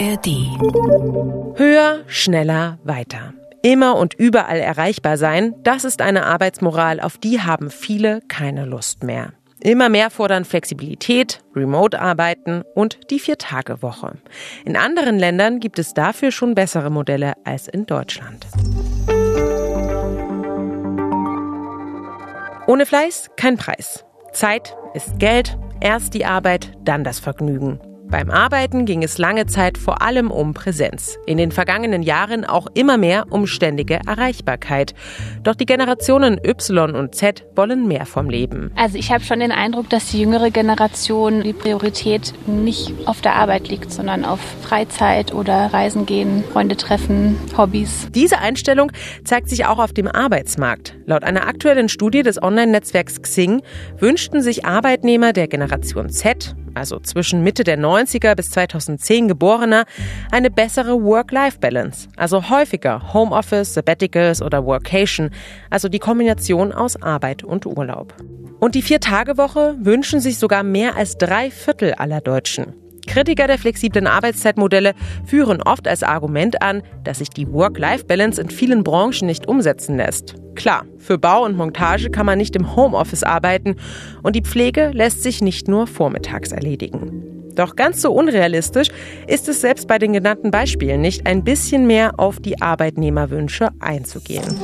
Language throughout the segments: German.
ARD. Höher, schneller, weiter. Immer und überall erreichbar sein, das ist eine Arbeitsmoral, auf die haben viele keine Lust mehr. Immer mehr fordern Flexibilität, Remote-Arbeiten und die Vier-Tage-Woche. In anderen Ländern gibt es dafür schon bessere Modelle als in Deutschland. Ohne Fleiß kein Preis. Zeit ist Geld, erst die Arbeit, dann das Vergnügen. Beim Arbeiten ging es lange Zeit vor allem um Präsenz. In den vergangenen Jahren auch immer mehr um ständige Erreichbarkeit. Doch die Generationen Y und Z wollen mehr vom Leben. Also ich habe schon den Eindruck, dass die jüngere Generation die Priorität nicht auf der Arbeit liegt, sondern auf Freizeit oder Reisen gehen, Freunde treffen, Hobbys. Diese Einstellung zeigt sich auch auf dem Arbeitsmarkt. Laut einer aktuellen Studie des Online-Netzwerks Xing wünschten sich Arbeitnehmer der Generation Z also zwischen Mitte der 90er bis 2010 Geborener, eine bessere Work-Life-Balance, also häufiger Homeoffice, Sabbaticals oder Workation, also die Kombination aus Arbeit und Urlaub. Und die Vier-Tage-Woche wünschen sich sogar mehr als drei Viertel aller Deutschen. Kritiker der flexiblen Arbeitszeitmodelle führen oft als Argument an, dass sich die Work-Life-Balance in vielen Branchen nicht umsetzen lässt. Klar, für Bau und Montage kann man nicht im Homeoffice arbeiten und die Pflege lässt sich nicht nur vormittags erledigen. Doch ganz so unrealistisch ist es selbst bei den genannten Beispielen nicht, ein bisschen mehr auf die Arbeitnehmerwünsche einzugehen.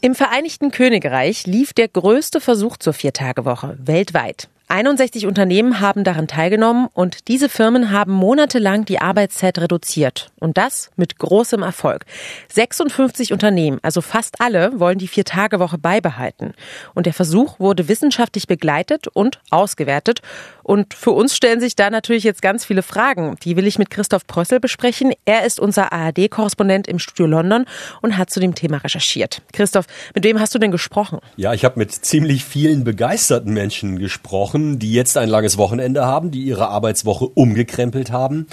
Im Vereinigten Königreich lief der größte Versuch zur Viertagewoche weltweit. 61 Unternehmen haben daran teilgenommen und diese Firmen haben monatelang die Arbeitszeit reduziert. Und das mit großem Erfolg. 56 Unternehmen, also fast alle, wollen die Vier-Tage-Woche beibehalten. Und der Versuch wurde wissenschaftlich begleitet und ausgewertet. Und für uns stellen sich da natürlich jetzt ganz viele Fragen. Die will ich mit Christoph Prössel besprechen. Er ist unser ARD-Korrespondent im Studio London und hat zu dem Thema recherchiert. Christoph, mit wem hast du denn gesprochen? Ja, ich habe mit ziemlich vielen begeisterten Menschen gesprochen Wochen, die jetzt ein langes Wochenende haben, die ihre Arbeitswoche umgekrempelt haben.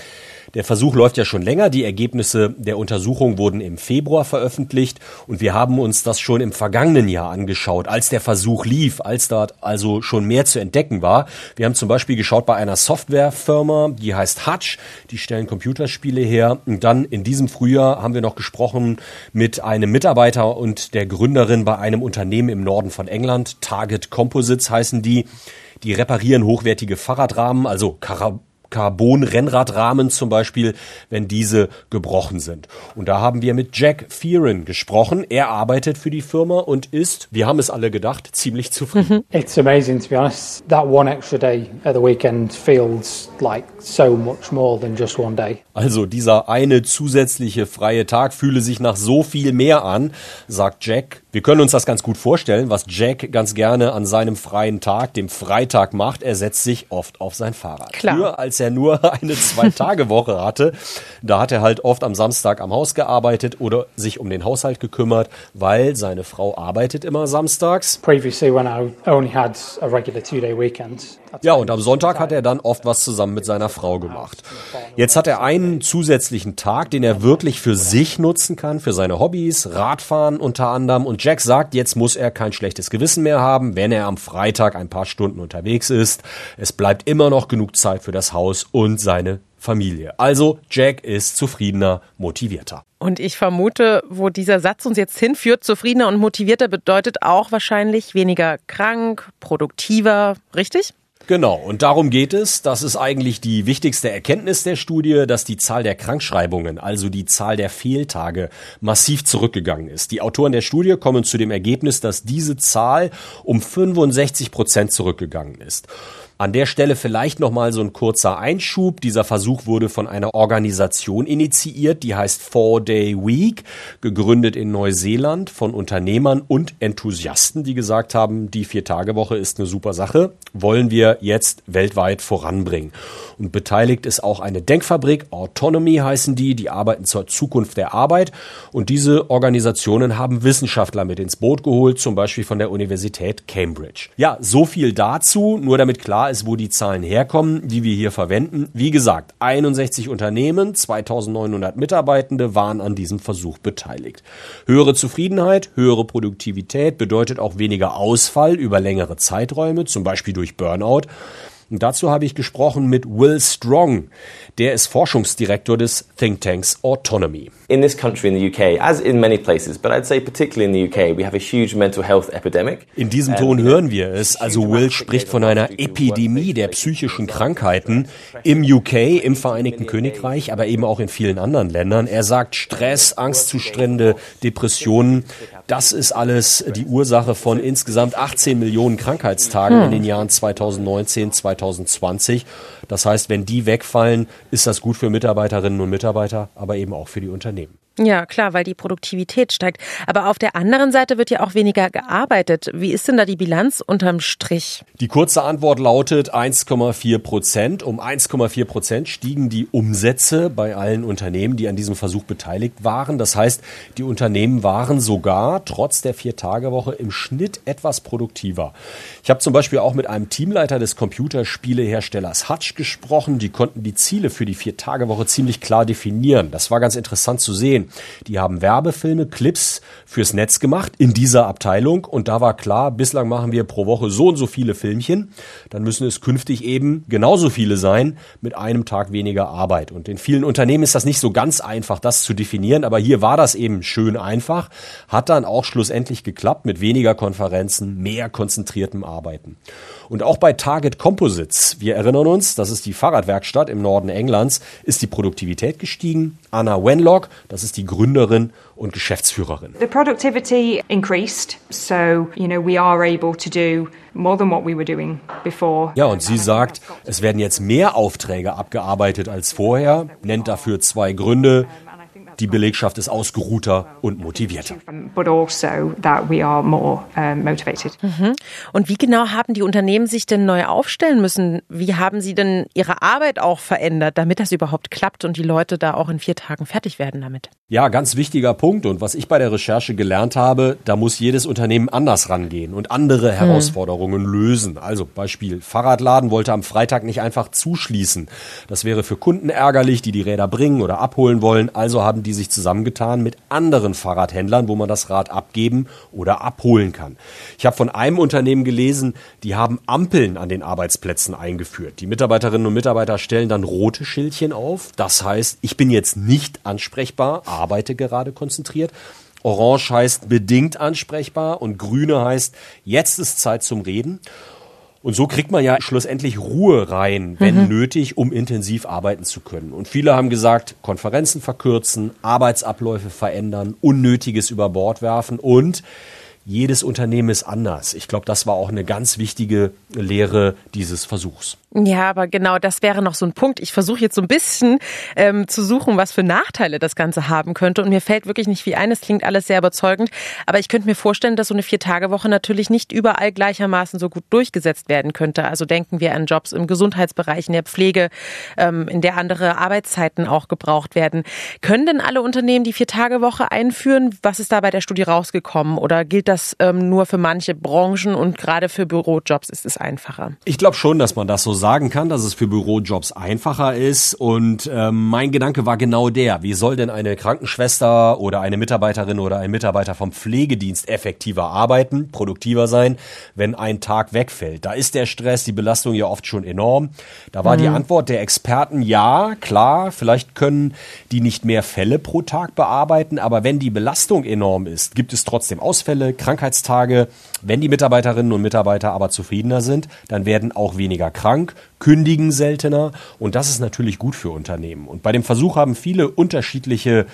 Der Versuch läuft ja schon länger. Die Ergebnisse der Untersuchung wurden im Februar veröffentlicht und wir haben uns das schon im vergangenen Jahr angeschaut, als der Versuch lief, als dort also schon mehr zu entdecken war. Wir haben zum Beispiel geschaut bei einer Softwarefirma, die heißt Hutch, die stellen Computerspiele her. Und dann in diesem Frühjahr haben wir noch gesprochen mit einem Mitarbeiter und der Gründerin bei einem Unternehmen im Norden von England. Target Composites heißen die. Die reparieren hochwertige Fahrradrahmen, also Carbon-Rennradrahmen zum Beispiel, wenn diese gebrochen sind. Und da haben wir mit Jack Fearon gesprochen. Er arbeitet für die Firma und ist, wir haben es alle gedacht, ziemlich zufrieden. It's amazing to be honest. That one extra day at the weekend feels like so much more than just one day. Also dieser eine zusätzliche freie Tag fühle sich nach so viel mehr an, sagt Jack. Wir können uns das ganz gut vorstellen, was Jack ganz gerne an seinem freien Tag, dem Freitag macht. Er setzt sich oft auf sein Fahrrad. Klar. Früher, als er nur eine Zwei-Tage-Woche hatte, da hat er halt oft am Samstag am Haus gearbeitet oder sich um den Haushalt gekümmert, weil seine Frau arbeitet immer samstags. Previously, when I only had a regular two-day weekend. Ja, und am Sonntag hat er dann oft was zusammen mit seiner Frau gemacht. Jetzt hat er einen zusätzlichen Tag, den er wirklich für sich nutzen kann, für seine Hobbys, Radfahren unter anderem. Und Jack sagt, jetzt muss er kein schlechtes Gewissen mehr haben, wenn er am Freitag ein paar Stunden unterwegs ist. Es bleibt immer noch genug Zeit für das Haus und seine Familie. Also Jack ist zufriedener, motivierter. Und ich vermute, wo dieser Satz uns jetzt hinführt, zufriedener und motivierter bedeutet auch wahrscheinlich weniger krank, produktiver, richtig? Genau, und darum geht es. Das ist eigentlich die wichtigste Erkenntnis der Studie, dass die Zahl der Krankschreibungen, also die Zahl der Fehltage, massiv zurückgegangen ist. Die Autoren der Studie kommen zu dem Ergebnis, dass diese Zahl um 65 Prozent zurückgegangen ist. An der Stelle vielleicht nochmal so ein kurzer Einschub. Dieser Versuch wurde von einer Organisation initiiert, die heißt Four Day Week, gegründet in Neuseeland von Unternehmern und Enthusiasten, die gesagt haben, die Vier-Tage-Woche ist eine super Sache, wollen wir jetzt weltweit voranbringen. Und beteiligt ist auch eine Denkfabrik, Autonomy heißen die, die arbeiten zur Zukunft der Arbeit. Und diese Organisationen haben Wissenschaftler mit ins Boot geholt, zum Beispiel von der Universität Cambridge. Ja, so viel dazu, nur damit klar ist, wo die Zahlen herkommen, die wir hier verwenden. Wie gesagt, 61 Unternehmen, 2900 Mitarbeitende waren an diesem Versuch beteiligt. Höhere Zufriedenheit, höhere Produktivität bedeutet auch weniger Ausfall über längere Zeiträume, zum Beispiel durch Burnout. Und dazu habe ich gesprochen mit Will Strong. Der ist Forschungsdirektor des Thinktanks Autonomy. In this country, in the UK, as in many places, but I'd say particularly in the UK, we have a huge mental health epidemic. In diesem Ton hören wir es. Also Will spricht von einer Epidemie der psychischen Krankheiten im UK, im Vereinigten Königreich, aber eben auch in vielen anderen Ländern. Er sagt Stress, Angstzustände, Depressionen. Das ist alles die Ursache von insgesamt 18 Millionen Krankheitstagen hm. in den Jahren 2019, 2020. Das heißt, wenn die wegfallen, ist das gut für Mitarbeiterinnen und Mitarbeiter, aber eben auch für die Unternehmen. Ja, klar, weil die Produktivität steigt. Aber auf der anderen Seite wird ja auch weniger gearbeitet. Wie ist denn da die Bilanz unterm Strich? Die kurze Antwort lautet 1,4 Prozent. Um 1,4 Prozent stiegen die Umsätze bei allen Unternehmen, die an diesem Versuch beteiligt waren. Das heißt, die Unternehmen waren sogar trotz der Vier-Tage-Woche im Schnitt etwas produktiver. Ich habe zum Beispiel auch mit einem Teamleiter des Computerspieleherstellers Hutch gesprochen. Die konnten die Ziele für die Vier-Tage-Woche ziemlich klar definieren. Das war ganz interessant zu sehen. Die haben Werbefilme, Clips fürs Netz gemacht in dieser Abteilung und da war klar, bislang machen wir pro Woche so und so viele Filmchen, dann müssen es künftig eben genauso viele sein mit einem Tag weniger Arbeit. Und in vielen Unternehmen ist das nicht so ganz einfach, das zu definieren, aber hier war das eben schön einfach, hat dann auch schlussendlich geklappt mit weniger Konferenzen, mehr konzentriertem Arbeiten. Und auch bei Target Composites, wir erinnern uns, das ist die Fahrradwerkstatt im Norden Englands, ist die Produktivität gestiegen. Anna Wenlock, das ist die Gründerin und Geschäftsführerin. The productivity increased, so you know we are able to do more than what we were doing before. Ja, und sie sagt, es werden jetzt mehr Aufträge abgearbeitet als vorher, nennt dafür zwei Gründe. Die Belegschaft ist ausgeruhter und motivierter. Also mhm. Und wie genau haben die Unternehmen sich denn neu aufstellen müssen? Wie haben sie denn ihre Arbeit auch verändert, damit das überhaupt klappt und die Leute da auch in vier Tagen fertig werden damit? Ja, ganz wichtiger Punkt. Und was ich bei der Recherche gelernt habe, da muss jedes Unternehmen anders rangehen und andere hm. Herausforderungen hm. lösen. Also Beispiel Fahrradladen wollte am Freitag nicht einfach zuschließen. Das wäre für Kunden ärgerlich, die die Räder bringen oder abholen wollen. Also haben die sich zusammengetan mit anderen Fahrradhändlern, wo man das Rad abgeben oder abholen kann. Ich habe von einem Unternehmen gelesen, die haben Ampeln an den Arbeitsplätzen eingeführt. Die Mitarbeiterinnen und Mitarbeiter stellen dann rote Schildchen auf. Das heißt, ich bin jetzt nicht ansprechbar, arbeite gerade konzentriert. Orange heißt bedingt ansprechbar und grüne heißt jetzt ist Zeit zum Reden. Und so kriegt man ja schlussendlich Ruhe rein, wenn mhm. nötig, um intensiv arbeiten zu können. Und viele haben gesagt, Konferenzen verkürzen, Arbeitsabläufe verändern, Unnötiges über Bord werfen und jedes Unternehmen ist anders. Ich glaube, das war auch eine ganz wichtige Lehre dieses Versuchs. Ja, aber genau das wäre noch so ein Punkt. Ich versuche jetzt so ein bisschen ähm, zu suchen, was für Nachteile das Ganze haben könnte. Und mir fällt wirklich nicht viel ein. Es klingt alles sehr überzeugend. Aber ich könnte mir vorstellen, dass so eine Vier-Tage-Woche natürlich nicht überall gleichermaßen so gut durchgesetzt werden könnte. Also denken wir an Jobs im Gesundheitsbereich, in der Pflege, ähm, in der andere Arbeitszeiten auch gebraucht werden. Können denn alle Unternehmen die Vier-Tage-Woche einführen? Was ist da bei der Studie rausgekommen? Oder gilt das ähm, nur für manche Branchen und gerade für Bürojobs ist es einfacher? Ich glaube schon, dass man das so sagen kann, dass es für Bürojobs einfacher ist. Und ähm, mein Gedanke war genau der, wie soll denn eine Krankenschwester oder eine Mitarbeiterin oder ein Mitarbeiter vom Pflegedienst effektiver arbeiten, produktiver sein, wenn ein Tag wegfällt? Da ist der Stress, die Belastung ja oft schon enorm. Da war mhm. die Antwort der Experten, ja, klar, vielleicht können die nicht mehr Fälle pro Tag bearbeiten, aber wenn die Belastung enorm ist, gibt es trotzdem Ausfälle, Krankheitstage. Wenn die Mitarbeiterinnen und Mitarbeiter aber zufriedener sind, dann werden auch weniger krank kündigen seltener und das ist natürlich gut für Unternehmen. Und bei dem Versuch haben viele unterschiedliche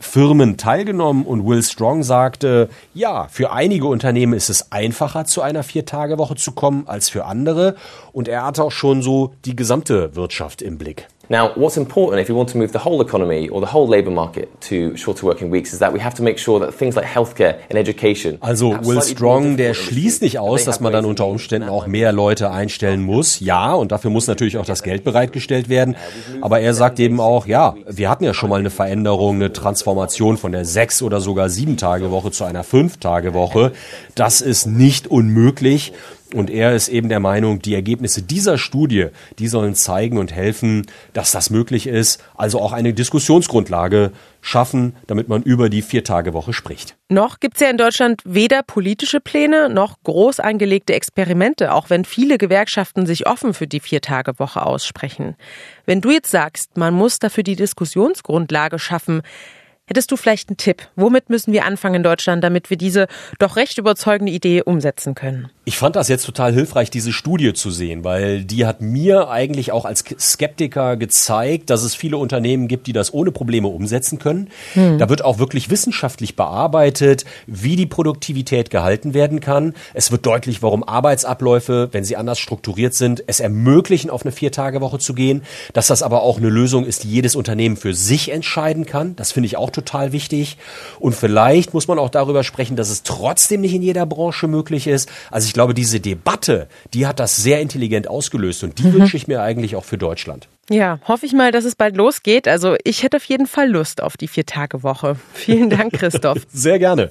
Firmen teilgenommen und Will Strong sagte, ja, für einige Unternehmen ist es einfacher, zu einer Vier-Tage-Woche zu kommen als für andere und er hatte auch schon so die gesamte Wirtschaft im Blick. Now, what's important if we want to move the whole economy or the whole labour market to shorter working weeks is that we have to make sure that things like healthcare and education. Also Will Strong, der schließt nicht aus, dass man dann unter Umständen auch mehr Leute einstellen muss. Ja, und dafür muss natürlich auch das Geld bereitgestellt werden. Aber er sagt eben auch, ja, wir hatten ja schon mal eine Veränderung, eine Transformation von der sechs oder sogar sieben Tage Woche zu einer fünf Tage Woche. Das ist nicht unmöglich. Und er ist eben der Meinung, die Ergebnisse dieser Studie, die sollen zeigen und helfen, dass das möglich ist. Also auch eine Diskussionsgrundlage schaffen, damit man über die Vier-Tage-Woche spricht. Noch gibt es ja in Deutschland weder politische Pläne noch groß angelegte Experimente, auch wenn viele Gewerkschaften sich offen für die Vier-Tage-Woche aussprechen. Wenn du jetzt sagst, man muss dafür die Diskussionsgrundlage schaffen, Hättest du vielleicht einen Tipp? Womit müssen wir anfangen in Deutschland, damit wir diese doch recht überzeugende Idee umsetzen können? Ich fand das jetzt total hilfreich, diese Studie zu sehen, weil die hat mir eigentlich auch als Skeptiker gezeigt, dass es viele Unternehmen gibt, die das ohne Probleme umsetzen können. Hm. Da wird auch wirklich wissenschaftlich bearbeitet, wie die Produktivität gehalten werden kann. Es wird deutlich, warum Arbeitsabläufe, wenn sie anders strukturiert sind, es ermöglichen, auf eine Viertagewoche zu gehen. Dass das aber auch eine Lösung ist, die jedes Unternehmen für sich entscheiden kann. Das finde ich auch total wichtig. Und vielleicht muss man auch darüber sprechen, dass es trotzdem nicht in jeder Branche möglich ist. Also ich glaube, diese Debatte, die hat das sehr intelligent ausgelöst und die mhm. wünsche ich mir eigentlich auch für Deutschland. Ja, hoffe ich mal, dass es bald losgeht. Also ich hätte auf jeden Fall Lust auf die Vier-Tage-Woche. Vielen Dank, Christoph. sehr gerne.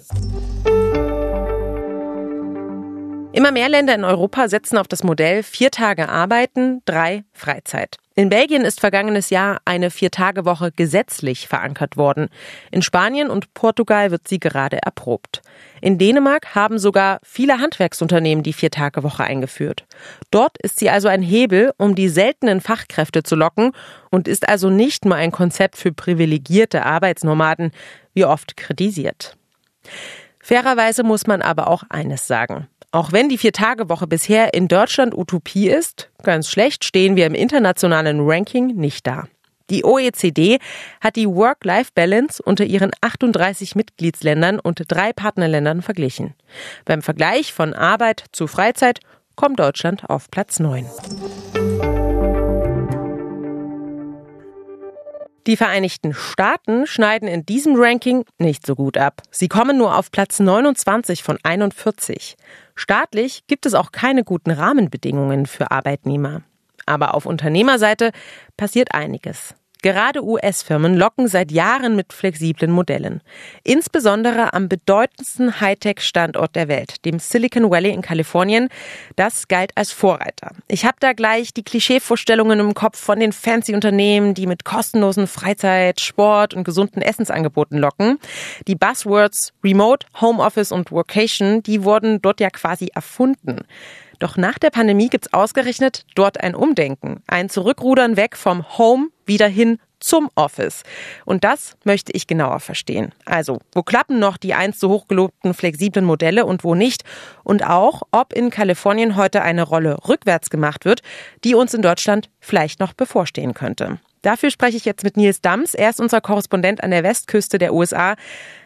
Immer mehr Länder in Europa setzen auf das Modell vier Tage arbeiten, drei Freizeit. In Belgien ist vergangenes Jahr eine Vier-Tage-Woche gesetzlich verankert worden. In Spanien und Portugal wird sie gerade erprobt. In Dänemark haben sogar viele Handwerksunternehmen die Vier-Tage-Woche eingeführt. Dort ist sie also ein Hebel, um die seltenen Fachkräfte zu locken und ist also nicht nur ein Konzept für privilegierte Arbeitsnomaden, wie oft kritisiert. Fairerweise muss man aber auch eines sagen. Auch wenn die Vier-Tage-Woche bisher in Deutschland Utopie ist, ganz schlecht stehen wir im internationalen Ranking nicht da. Die OECD hat die Work-Life-Balance unter ihren 38 Mitgliedsländern und drei Partnerländern verglichen. Beim Vergleich von Arbeit zu Freizeit kommt Deutschland auf Platz 9. Die Vereinigten Staaten schneiden in diesem Ranking nicht so gut ab. Sie kommen nur auf Platz 29 von 41. Staatlich gibt es auch keine guten Rahmenbedingungen für Arbeitnehmer. Aber auf Unternehmerseite passiert einiges. Gerade US-Firmen locken seit Jahren mit flexiblen Modellen. Insbesondere am bedeutendsten Hightech-Standort der Welt, dem Silicon Valley in Kalifornien. Das galt als Vorreiter. Ich habe da gleich die Klischeevorstellungen im Kopf von den fancy Unternehmen, die mit kostenlosen Freizeit, Sport und gesunden Essensangeboten locken. Die Buzzwords Remote, Homeoffice und Workation, die wurden dort ja quasi erfunden. Doch nach der Pandemie gibt's ausgerechnet dort ein Umdenken, ein Zurückrudern weg vom Home wieder hin zum Office. Und das möchte ich genauer verstehen. Also, wo klappen noch die einst so hochgelobten flexiblen Modelle und wo nicht? Und auch, ob in Kalifornien heute eine Rolle rückwärts gemacht wird, die uns in Deutschland vielleicht noch bevorstehen könnte. Dafür spreche ich jetzt mit Nils Dams. Er ist unser Korrespondent an der Westküste der USA.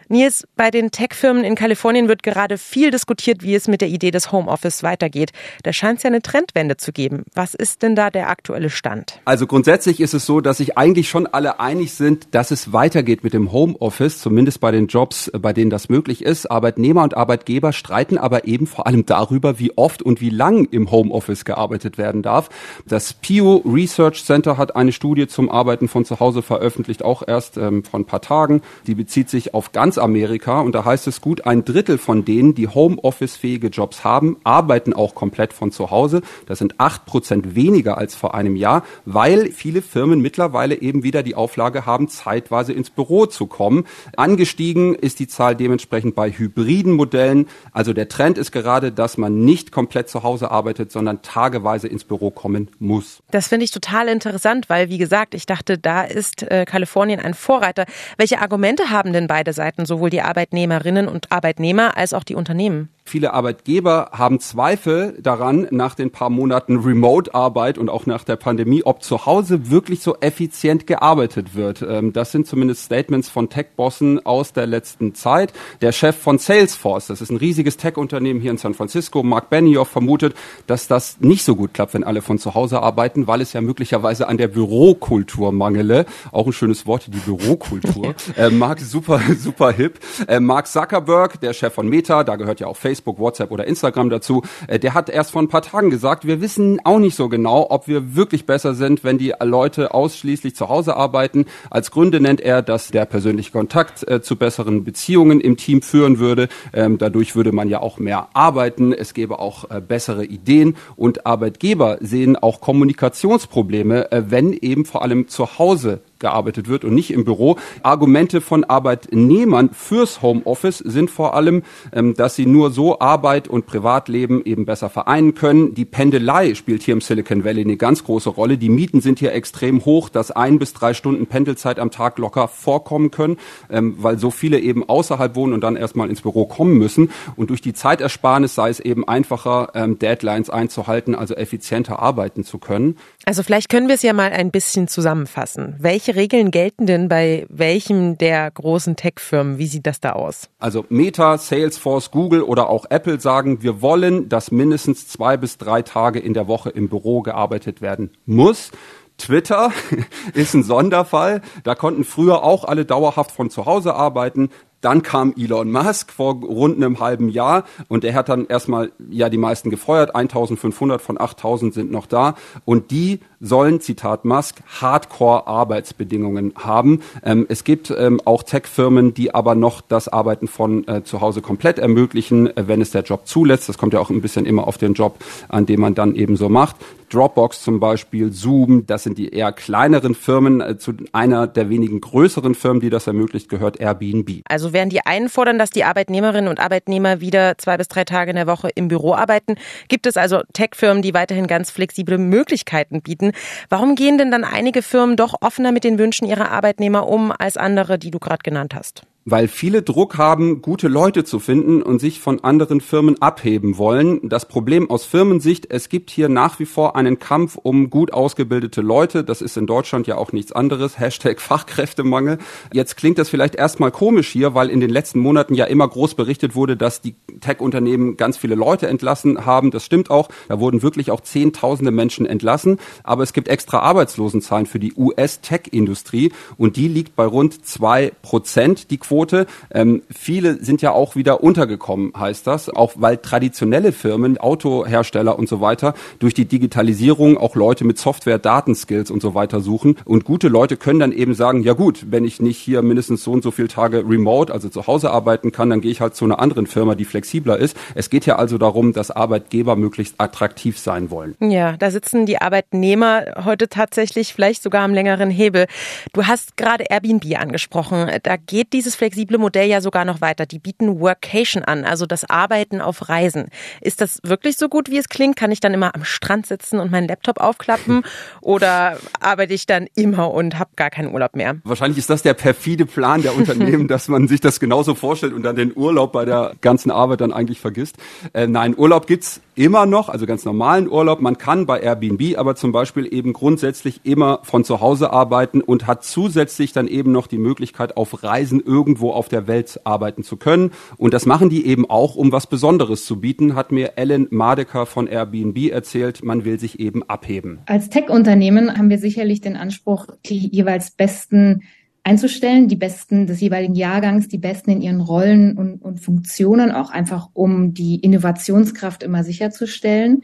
Nils, bei den Tech-Firmen in Kalifornien wird gerade viel diskutiert, wie es mit der Idee des Homeoffice weitergeht. Da scheint es ja eine Trendwende zu geben. Was ist denn da der aktuelle Stand? Also grundsätzlich ist es so, dass sich eigentlich schon alle einig sind, dass es weitergeht mit dem Homeoffice, zumindest bei den Jobs, bei denen das möglich ist. Arbeitnehmer und Arbeitgeber streiten aber eben vor allem darüber, wie oft und wie lang im Homeoffice gearbeitet werden darf. Das Pew Research Center hat eine Studie zum Arbeiten von zu Hause veröffentlicht, auch erst ähm, vor ein paar Tagen. Die bezieht sich auf ganz Amerika und da heißt es gut, ein Drittel von denen, die Homeoffice-fähige Jobs haben, arbeiten auch komplett von zu Hause. Das sind acht Prozent weniger als vor einem Jahr, weil viele Firmen mittlerweile eben wieder die Auflage haben, zeitweise ins Büro zu kommen. Angestiegen ist die Zahl dementsprechend bei hybriden Modellen. Also der Trend ist gerade, dass man nicht komplett zu Hause arbeitet, sondern tageweise ins Büro kommen muss. Das finde ich total interessant, weil wie gesagt, ich dachte, da ist äh, Kalifornien ein Vorreiter. Welche Argumente haben denn beide Seiten sowohl die Arbeitnehmerinnen und Arbeitnehmer als auch die Unternehmen. Viele Arbeitgeber haben Zweifel daran, nach den paar Monaten Remote-Arbeit und auch nach der Pandemie, ob zu Hause wirklich so effizient gearbeitet wird. Ähm, das sind zumindest Statements von Tech-Bossen aus der letzten Zeit. Der Chef von Salesforce, das ist ein riesiges Tech-Unternehmen hier in San Francisco, Mark Benioff, vermutet, dass das nicht so gut klappt, wenn alle von zu Hause arbeiten, weil es ja möglicherweise an der Bürokultur mangele. Auch ein schönes Wort, die Bürokultur. äh, Mark super, super hip. Äh, Mark Zuckerberg, der Chef von Meta, da gehört ja auch Facebook Facebook, WhatsApp oder Instagram dazu. Äh, der hat erst vor ein paar Tagen gesagt, wir wissen auch nicht so genau, ob wir wirklich besser sind, wenn die Leute ausschließlich zu Hause arbeiten. Als Gründe nennt er, dass der persönliche Kontakt äh, zu besseren Beziehungen im Team führen würde. Ähm, dadurch würde man ja auch mehr arbeiten. Es gäbe auch äh, bessere Ideen und Arbeitgeber sehen auch Kommunikationsprobleme, wenn eben vor allem zu Hause gearbeitet wird und nicht im Büro. Argumente von Arbeitnehmern fürs Homeoffice sind vor allem, ähm, dass sie nur so Arbeit und Privatleben eben besser vereinen können. Die Pendelei spielt hier im Silicon Valley eine ganz große Rolle. Die Mieten sind hier extrem hoch, dass ein bis drei Stunden Pendelzeit am Tag locker vorkommen können, ähm, weil so viele eben außerhalb wohnen und dann erstmal ins Büro kommen müssen. Und durch die Zeitersparnis sei es eben einfacher, ähm, Deadlines einzuhalten, also effizienter arbeiten zu können. Also vielleicht können wir es ja mal ein bisschen zusammenfassen. Welche Regeln gelten denn bei welchem der großen Tech-Firmen? Wie sieht das da aus? Also Meta, Salesforce, Google oder auch Apple sagen, wir wollen, dass mindestens zwei bis drei Tage in der Woche im Büro gearbeitet werden muss. Twitter ist ein Sonderfall. Da konnten früher auch alle dauerhaft von zu Hause arbeiten. Dann kam Elon Musk vor rund einem halben Jahr und er hat dann erstmal ja die meisten gefeuert. 1500 von 8000 sind noch da und die sollen, Zitat Musk, Hardcore-Arbeitsbedingungen haben. Ähm, es gibt ähm, auch Tech-Firmen, die aber noch das Arbeiten von äh, zu Hause komplett ermöglichen, äh, wenn es der Job zulässt. Das kommt ja auch ein bisschen immer auf den Job, an dem man dann eben so macht. Dropbox zum Beispiel, Zoom, das sind die eher kleineren Firmen. Äh, zu einer der wenigen größeren Firmen, die das ermöglicht, gehört Airbnb. Also während die einen fordern, dass die Arbeitnehmerinnen und Arbeitnehmer wieder zwei bis drei Tage in der Woche im Büro arbeiten, gibt es also Tech-Firmen, die weiterhin ganz flexible Möglichkeiten bieten. Warum gehen denn dann einige Firmen doch offener mit den Wünschen ihrer Arbeitnehmer um als andere, die du gerade genannt hast? Weil viele Druck haben, gute Leute zu finden und sich von anderen Firmen abheben wollen. Das Problem aus Firmensicht, es gibt hier nach wie vor einen Kampf um gut ausgebildete Leute. Das ist in Deutschland ja auch nichts anderes. Hashtag Fachkräftemangel. Jetzt klingt das vielleicht erstmal komisch hier, weil in den letzten Monaten ja immer groß berichtet wurde, dass die Tech-Unternehmen ganz viele Leute entlassen haben. Das stimmt auch. Da wurden wirklich auch Zehntausende Menschen entlassen. Aber es gibt extra Arbeitslosenzahlen für die US-Tech-Industrie und die liegt bei rund zwei Prozent. Die Quote. Ähm, viele sind ja auch wieder untergekommen, heißt das, auch weil traditionelle Firmen, Autohersteller und so weiter, durch die Digitalisierung auch Leute mit Software, Datenskills und so weiter suchen. Und gute Leute können dann eben sagen, ja gut, wenn ich nicht hier mindestens so und so viele Tage remote, also zu Hause arbeiten kann, dann gehe ich halt zu einer anderen Firma, die flexibler ist. Es geht ja also darum, dass Arbeitgeber möglichst attraktiv sein wollen. Ja, da sitzen die Arbeitnehmer heute tatsächlich vielleicht sogar am längeren Hebel. Du hast gerade Airbnb angesprochen. Da geht dieses flexible Modell ja sogar noch weiter. Die bieten Workation an, also das Arbeiten auf Reisen. Ist das wirklich so gut, wie es klingt? Kann ich dann immer am Strand sitzen und meinen Laptop aufklappen? Oder arbeite ich dann immer und habe gar keinen Urlaub mehr? Wahrscheinlich ist das der perfide Plan der Unternehmen, dass man sich das genauso vorstellt und dann den Urlaub bei der ganzen Arbeit dann eigentlich vergisst. Äh, nein, Urlaub gibt's immer noch, also ganz normalen Urlaub. Man kann bei Airbnb aber zum Beispiel eben grundsätzlich immer von zu Hause arbeiten und hat zusätzlich dann eben noch die Möglichkeit, auf Reisen irgendwo irgendwo auf der Welt arbeiten zu können. Und das machen die eben auch, um was Besonderes zu bieten, hat mir Ellen Madeker von Airbnb erzählt. Man will sich eben abheben. Als Tech-Unternehmen haben wir sicherlich den Anspruch, die jeweils besten einzustellen, die Besten des jeweiligen Jahrgangs, die Besten in ihren Rollen und, und Funktionen, auch einfach um die Innovationskraft immer sicherzustellen.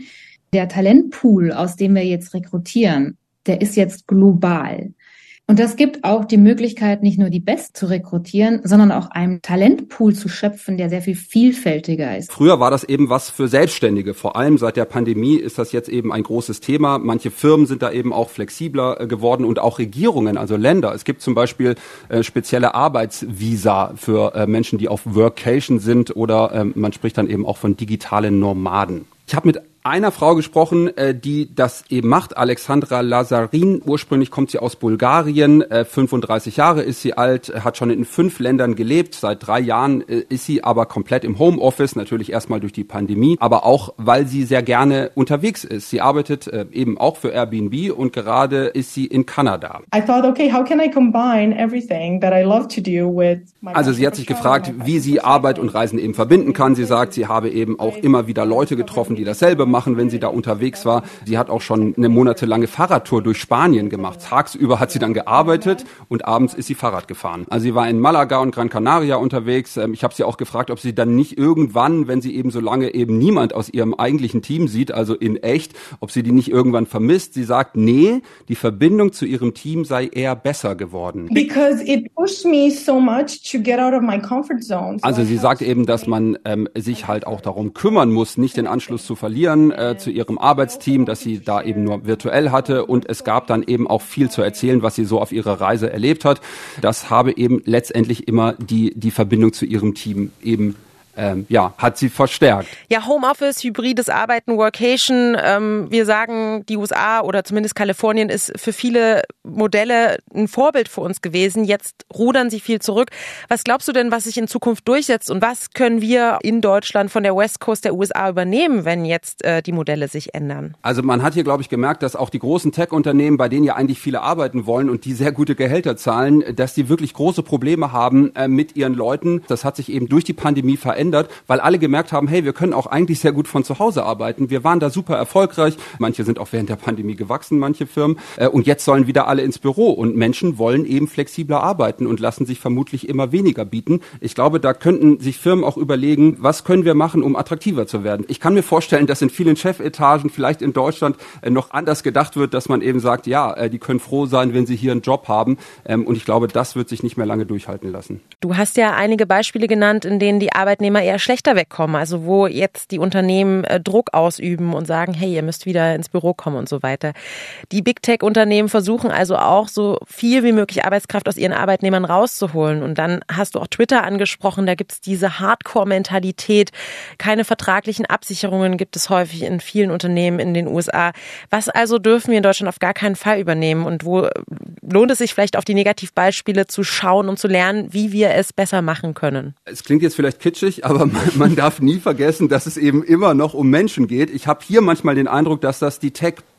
Der Talentpool, aus dem wir jetzt rekrutieren, der ist jetzt global. Und das gibt auch die Möglichkeit, nicht nur die Best zu rekrutieren, sondern auch einen Talentpool zu schöpfen, der sehr viel vielfältiger ist. Früher war das eben was für Selbstständige. Vor allem seit der Pandemie ist das jetzt eben ein großes Thema. Manche Firmen sind da eben auch flexibler äh, geworden und auch Regierungen, also Länder. Es gibt zum Beispiel äh, spezielle Arbeitsvisa für äh, Menschen, die auf Workation sind oder äh, man spricht dann eben auch von digitalen Nomaden. Ich habe mit einer Frau gesprochen, äh, die das eben macht, Alexandra Lazarin. Ursprünglich kommt sie aus Bulgarien, äh, 35 Jahre ist sie alt, hat schon in fünf Ländern gelebt. Seit drei Jahren äh, ist sie aber komplett im Homeoffice, natürlich erstmal durch die Pandemie, aber auch, weil sie sehr gerne unterwegs ist. Sie arbeitet äh, eben auch für Airbnb und gerade ist sie in Kanada. Also sie hat sich gefragt, wie sie Arbeit und Reisen eben verbinden kann. Sie sagt, sie habe eben auch immer wieder Leute getroffen, die dasselbe machen, wenn sie da unterwegs war. Sie hat auch schon eine monatelange Fahrradtour durch Spanien gemacht. Tagsüber hat sie dann gearbeitet und abends ist sie Fahrrad gefahren. Also sie war in Malaga und Gran Canaria unterwegs. Ähm, ich habe sie auch gefragt, ob sie dann nicht irgendwann, wenn sie eben so lange eben niemand aus ihrem eigentlichen Team sieht, also in echt, ob sie die nicht irgendwann vermisst. Sie sagt, nee, die Verbindung zu ihrem Team sei eher besser geworden. Because it pushed me so much to get out of my comfort zone. So also sie sagt eben, dass man ähm, sich halt auch darum kümmern muss, nicht den Anschluss zu verlieren äh, zu ihrem Arbeitsteam, das sie da eben nur virtuell hatte. Und es gab dann eben auch viel zu erzählen, was sie so auf ihrer Reise erlebt hat. Das habe eben letztendlich immer die, die Verbindung zu ihrem Team eben ähm, ja, hat sie verstärkt. Ja, Homeoffice, hybrides Arbeiten, Workation. Ähm, wir sagen, die USA oder zumindest Kalifornien ist für viele Modelle ein Vorbild für uns gewesen. Jetzt rudern sie viel zurück. Was glaubst du denn, was sich in Zukunft durchsetzt und was können wir in Deutschland von der West Coast der USA übernehmen, wenn jetzt äh, die Modelle sich ändern? Also man hat hier, glaube ich, gemerkt, dass auch die großen Tech-Unternehmen, bei denen ja eigentlich viele arbeiten wollen und die sehr gute Gehälter zahlen, dass die wirklich große Probleme haben äh, mit ihren Leuten. Das hat sich eben durch die Pandemie verändert verändert, weil alle gemerkt haben, hey, wir können auch eigentlich sehr gut von zu Hause arbeiten. Wir waren da super erfolgreich. Manche sind auch während der Pandemie gewachsen, manche Firmen. Äh, und jetzt sollen wieder alle ins Büro. Und Menschen wollen eben flexibler arbeiten und lassen sich vermutlich immer weniger bieten. Ich glaube, da könnten sich Firmen auch überlegen, was können wir machen, um attraktiver zu werden. Ich kann mir vorstellen, dass in vielen Chefetagen, vielleicht in Deutschland, äh, noch anders gedacht wird, dass man eben sagt, ja, äh, die können froh sein, wenn sie hier einen Job haben. Ähm, und ich glaube, das wird sich nicht mehr lange durchhalten lassen. Du hast ja einige Beispiele genannt, in denen die Arbeitnehmer Arbeitnehmer eher schlechter wegkommen. Also wo jetzt die Unternehmen äh, Druck ausüben und sagen, hey, ihr müsst wieder ins Büro kommen und so weiter. Die Big Tech-Unternehmen versuchen also auch so viel wie möglich Arbeitskraft aus ihren Arbeitnehmern rauszuholen. Und dann hast du auch Twitter angesprochen, da gibt es diese Hardcore-Mentalität. Keine vertraglichen Absicherungen gibt es häufig in vielen Unternehmen in den USA. Was also dürfen wir in Deutschland auf gar keinen Fall übernehmen? Und wo lohnt es sich vielleicht auf die Negativbeispiele zu schauen und zu lernen, wie wir es besser machen können? Es klingt jetzt vielleicht kitschig, aber man, man darf nie vergessen, dass es eben immer noch um Menschen geht. Ich habe hier manchmal den Eindruck, dass das die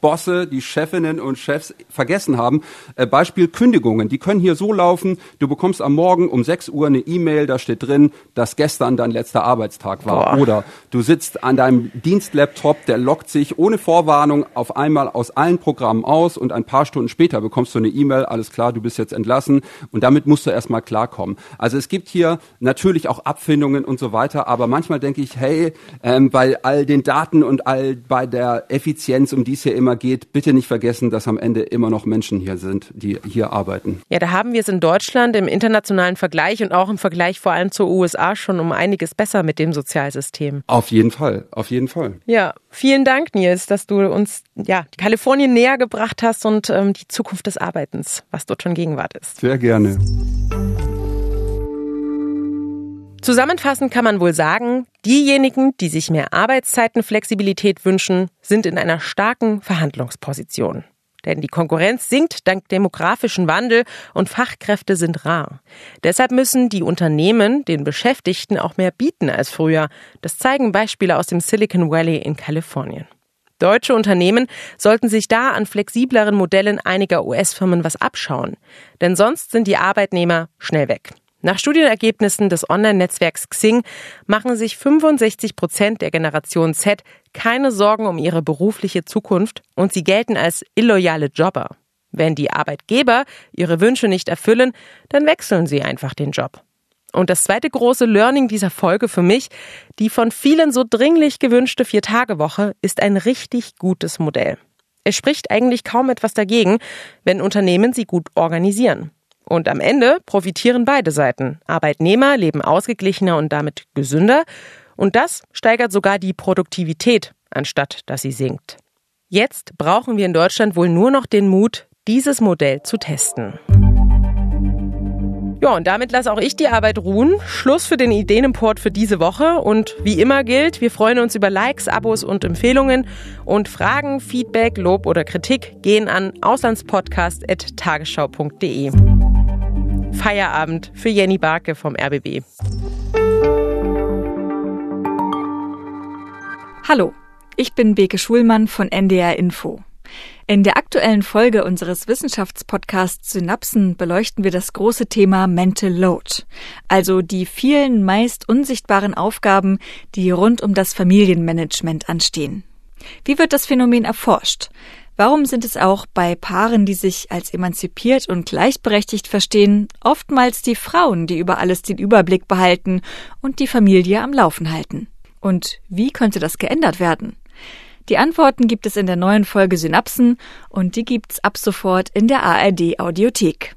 Tech-Bosse, die Chefinnen und Chefs vergessen haben. Äh, Beispiel Kündigungen. Die können hier so laufen, du bekommst am Morgen um 6 Uhr eine E-Mail, da steht drin, dass gestern dein letzter Arbeitstag war. Boah. Oder du sitzt an deinem Dienstlaptop, der lockt sich ohne Vorwarnung auf einmal aus allen Programmen aus und ein paar Stunden später bekommst du eine E-Mail, alles klar, du bist jetzt entlassen und damit musst du erstmal klarkommen. Also es gibt hier natürlich auch Abfindungen und so weiter. Aber manchmal denke ich, hey, ähm, bei all den Daten und all bei der Effizienz, um die es hier immer geht, bitte nicht vergessen, dass am Ende immer noch Menschen hier sind, die hier arbeiten. Ja, da haben wir es in Deutschland im internationalen Vergleich und auch im Vergleich vor allem zur USA schon um einiges besser mit dem Sozialsystem. Auf jeden Fall, auf jeden Fall. Ja, vielen Dank, Nils, dass du uns ja Kalifornien näher gebracht hast und ähm, die Zukunft des Arbeitens, was dort schon Gegenwart ist. Sehr gerne. Zusammenfassend kann man wohl sagen, diejenigen, die sich mehr Arbeitszeitenflexibilität wünschen, sind in einer starken Verhandlungsposition. Denn die Konkurrenz sinkt dank demografischen Wandel und Fachkräfte sind rar. Deshalb müssen die Unternehmen den Beschäftigten auch mehr bieten als früher. Das zeigen Beispiele aus dem Silicon Valley in Kalifornien. Deutsche Unternehmen sollten sich da an flexibleren Modellen einiger US-Firmen was abschauen. Denn sonst sind die Arbeitnehmer schnell weg. Nach Studienergebnissen des Online-Netzwerks Xing machen sich 65 Prozent der Generation Z keine Sorgen um ihre berufliche Zukunft und sie gelten als illoyale Jobber. Wenn die Arbeitgeber ihre Wünsche nicht erfüllen, dann wechseln sie einfach den Job. Und das zweite große Learning dieser Folge für mich, die von vielen so dringlich gewünschte Vier-Tage-Woche ist ein richtig gutes Modell. Es spricht eigentlich kaum etwas dagegen, wenn Unternehmen sie gut organisieren. Und am Ende profitieren beide Seiten. Arbeitnehmer leben ausgeglichener und damit gesünder. Und das steigert sogar die Produktivität, anstatt dass sie sinkt. Jetzt brauchen wir in Deutschland wohl nur noch den Mut, dieses Modell zu testen. Ja, und damit lasse auch ich die Arbeit ruhen. Schluss für den Ideenimport für diese Woche. Und wie immer gilt, wir freuen uns über Likes, Abos und Empfehlungen. Und Fragen, Feedback, Lob oder Kritik gehen an auslandspodcast.tagesschau.de. Feierabend für Jenny Barke vom RBB. Hallo, ich bin Beke Schulmann von NDR Info. In der aktuellen Folge unseres Wissenschaftspodcasts Synapsen beleuchten wir das große Thema Mental Load, also die vielen meist unsichtbaren Aufgaben, die rund um das Familienmanagement anstehen. Wie wird das Phänomen erforscht? Warum sind es auch bei Paaren, die sich als emanzipiert und gleichberechtigt verstehen, oftmals die Frauen, die über alles den Überblick behalten und die Familie am Laufen halten? Und wie könnte das geändert werden? Die Antworten gibt es in der neuen Folge Synapsen und die gibt's ab sofort in der ARD Audiothek.